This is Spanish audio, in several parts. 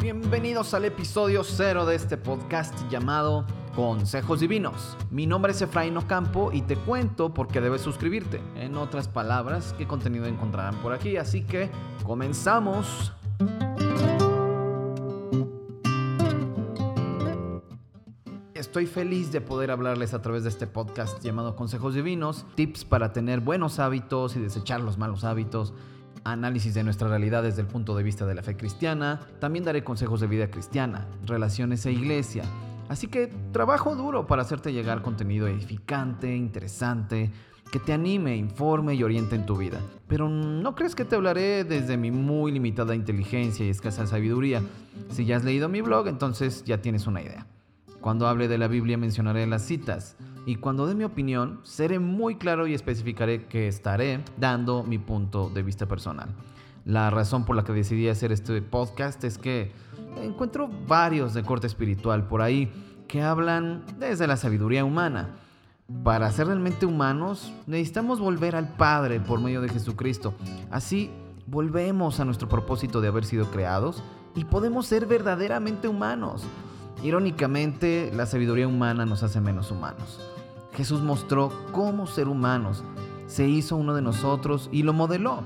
Bienvenidos al episodio cero de este podcast llamado Consejos Divinos. Mi nombre es Efraín Ocampo y te cuento por qué debes suscribirte. En otras palabras, qué contenido encontrarán por aquí. Así que comenzamos. Estoy feliz de poder hablarles a través de este podcast llamado Consejos Divinos, tips para tener buenos hábitos y desechar los malos hábitos, análisis de nuestra realidad desde el punto de vista de la fe cristiana, también daré consejos de vida cristiana, relaciones e iglesia. Así que trabajo duro para hacerte llegar contenido edificante, interesante, que te anime, informe y oriente en tu vida. Pero no crees que te hablaré desde mi muy limitada inteligencia y escasa sabiduría. Si ya has leído mi blog, entonces ya tienes una idea. Cuando hable de la Biblia mencionaré las citas y cuando dé mi opinión seré muy claro y especificaré que estaré dando mi punto de vista personal. La razón por la que decidí hacer este podcast es que encuentro varios de corte espiritual por ahí que hablan desde la sabiduría humana. Para ser realmente humanos necesitamos volver al Padre por medio de Jesucristo. Así volvemos a nuestro propósito de haber sido creados y podemos ser verdaderamente humanos. Irónicamente, la sabiduría humana nos hace menos humanos. Jesús mostró cómo ser humanos, se hizo uno de nosotros y lo modeló.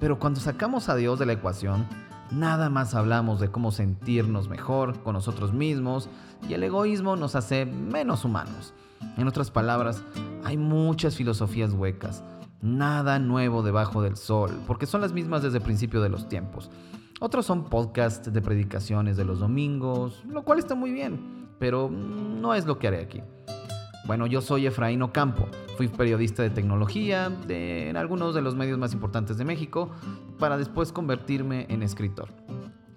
Pero cuando sacamos a Dios de la ecuación, nada más hablamos de cómo sentirnos mejor con nosotros mismos y el egoísmo nos hace menos humanos. En otras palabras, hay muchas filosofías huecas, nada nuevo debajo del sol, porque son las mismas desde el principio de los tiempos. Otros son podcasts de predicaciones de los domingos, lo cual está muy bien, pero no es lo que haré aquí. Bueno, yo soy Efraín Ocampo, fui periodista de tecnología en algunos de los medios más importantes de México, para después convertirme en escritor.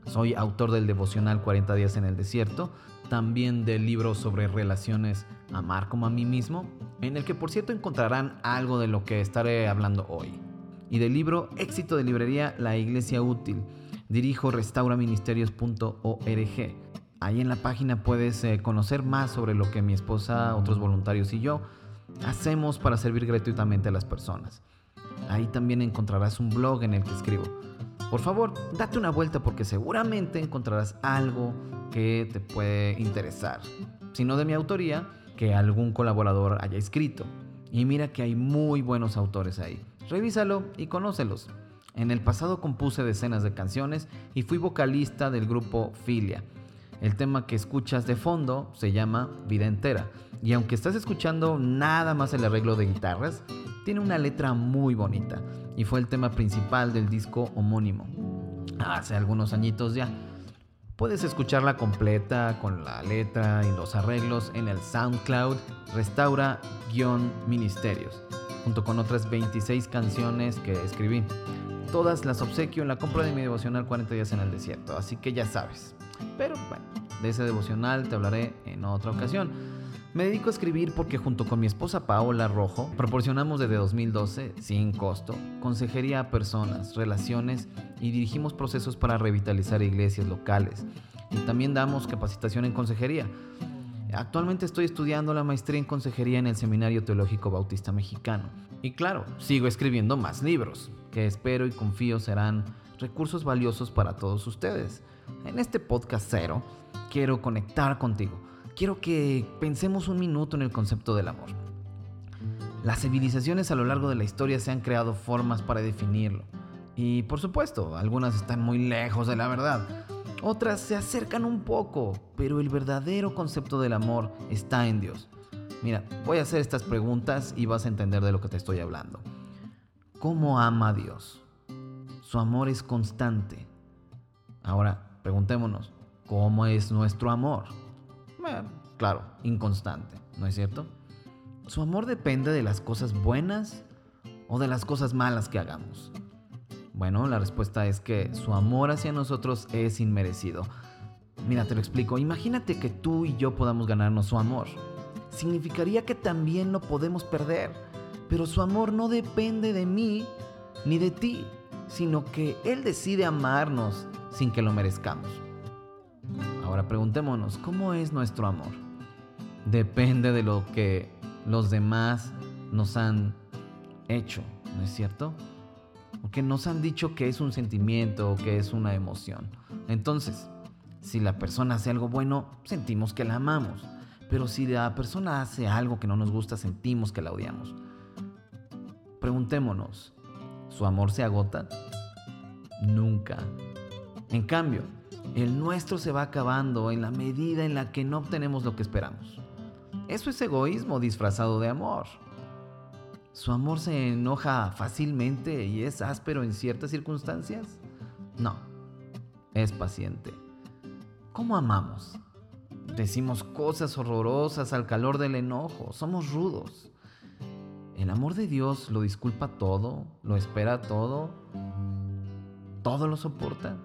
Soy autor del devocional 40 días en el desierto, también del libro sobre relaciones Amar como a mí mismo, en el que por cierto encontrarán algo de lo que estaré hablando hoy. Y del libro Éxito de librería La Iglesia Útil, dirijo restauraministerios.org. Ahí en la página puedes eh, conocer más sobre lo que mi esposa, otros voluntarios y yo hacemos para servir gratuitamente a las personas. Ahí también encontrarás un blog en el que escribo. Por favor, date una vuelta porque seguramente encontrarás algo que te puede interesar. Si no de mi autoría, que algún colaborador haya escrito. Y mira que hay muy buenos autores ahí. Revísalo y conócelos. En el pasado compuse decenas de canciones y fui vocalista del grupo Filia. El tema que escuchas de fondo se llama Vida entera. Y aunque estás escuchando nada más el arreglo de guitarras, tiene una letra muy bonita y fue el tema principal del disco homónimo. Hace algunos añitos ya. Puedes escucharla completa con la letra y los arreglos en el SoundCloud Restaura-Ministerios, junto con otras 26 canciones que escribí todas las obsequio en la compra de mi devocional 40 días en el desierto, así que ya sabes. Pero bueno, de ese devocional te hablaré en otra ocasión. Me dedico a escribir porque junto con mi esposa Paola Rojo proporcionamos desde 2012, sin costo, consejería a personas, relaciones y dirigimos procesos para revitalizar iglesias locales. Y también damos capacitación en consejería. Actualmente estoy estudiando la maestría en consejería en el Seminario Teológico Bautista Mexicano. Y claro, sigo escribiendo más libros que espero y confío serán recursos valiosos para todos ustedes. En este podcast cero quiero conectar contigo. Quiero que pensemos un minuto en el concepto del amor. Las civilizaciones a lo largo de la historia se han creado formas para definirlo. Y por supuesto, algunas están muy lejos de la verdad. Otras se acercan un poco, pero el verdadero concepto del amor está en Dios. Mira, voy a hacer estas preguntas y vas a entender de lo que te estoy hablando. ¿Cómo ama a Dios? Su amor es constante. Ahora, preguntémonos, ¿cómo es nuestro amor? claro, inconstante, ¿no es cierto? ¿Su amor depende de las cosas buenas o de las cosas malas que hagamos? Bueno, la respuesta es que su amor hacia nosotros es inmerecido. Mira, te lo explico. Imagínate que tú y yo podamos ganarnos su amor. Significaría que también lo podemos perder pero su amor no depende de mí ni de ti, sino que Él decide amarnos sin que lo merezcamos. Ahora preguntémonos, ¿cómo es nuestro amor? Depende de lo que los demás nos han hecho, ¿no es cierto? porque nos han dicho que es un sentimiento o que es una emoción. Entonces, si la persona hace algo bueno, sentimos que la amamos. Pero si la persona hace algo que no nos gusta, sentimos que la odiamos. Preguntémonos, ¿su amor se agota? Nunca. En cambio, el nuestro se va acabando en la medida en la que no obtenemos lo que esperamos. Eso es egoísmo disfrazado de amor. ¿Su amor se enoja fácilmente y es áspero en ciertas circunstancias? No, es paciente. ¿Cómo amamos? Decimos cosas horrorosas al calor del enojo, somos rudos. ¿El amor de Dios lo disculpa todo? ¿Lo espera todo? ¿Todo lo soporta?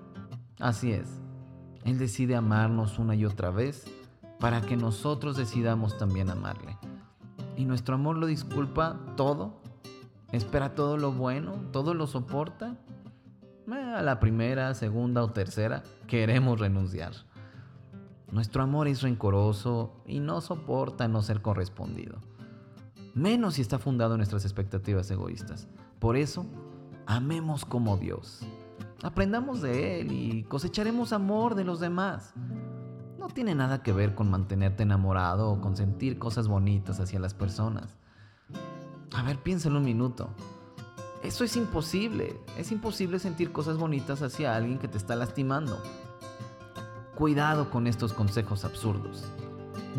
Así es. Él decide amarnos una y otra vez para que nosotros decidamos también amarle. ¿Y nuestro amor lo disculpa todo? ¿Espera todo lo bueno? ¿Todo lo soporta? A la primera, segunda o tercera queremos renunciar. Nuestro amor es rencoroso y no soporta no ser correspondido. Menos si está fundado en nuestras expectativas egoístas. Por eso, amemos como Dios. Aprendamos de Él y cosecharemos amor de los demás. No tiene nada que ver con mantenerte enamorado o con sentir cosas bonitas hacia las personas. A ver, piénsalo un minuto. Eso es imposible. Es imposible sentir cosas bonitas hacia alguien que te está lastimando. Cuidado con estos consejos absurdos.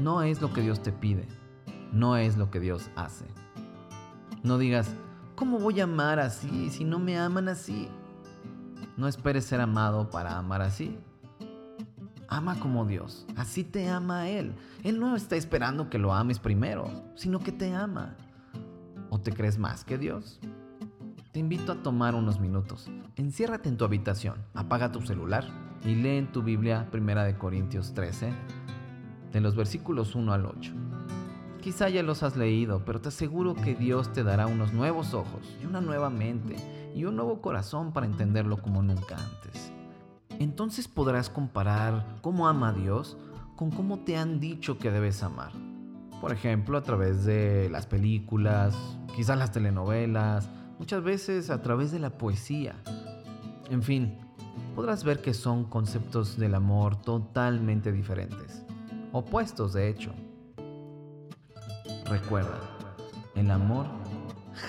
No es lo que Dios te pide, no es lo que Dios hace. No digas, ¿cómo voy a amar así si no me aman así? No esperes ser amado para amar así. Ama como Dios, así te ama Él. Él no está esperando que lo ames primero, sino que te ama. ¿O te crees más que Dios? Te invito a tomar unos minutos. Enciérrate en tu habitación, apaga tu celular y lee en tu Biblia 1 Corintios 13, de los versículos 1 al 8. Quizá ya los has leído, pero te aseguro que Dios te dará unos nuevos ojos y una nueva mente y un nuevo corazón para entenderlo como nunca antes. Entonces podrás comparar cómo ama a Dios con cómo te han dicho que debes amar. Por ejemplo, a través de las películas, quizás las telenovelas, muchas veces a través de la poesía. En fin, podrás ver que son conceptos del amor totalmente diferentes, opuestos de hecho. Recuerda, el amor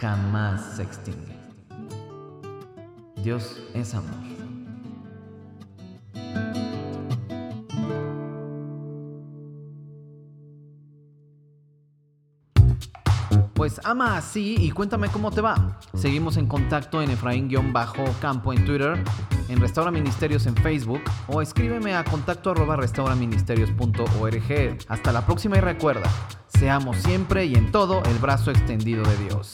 jamás se extingue. Dios es amor. Pues ama así y cuéntame cómo te va. Seguimos en contacto en Efraín-Campo en Twitter, en Restaura Ministerios en Facebook o escríbeme a contacto arroba restauraministerios.org. Hasta la próxima y recuerda, seamos siempre y en todo el brazo extendido de Dios.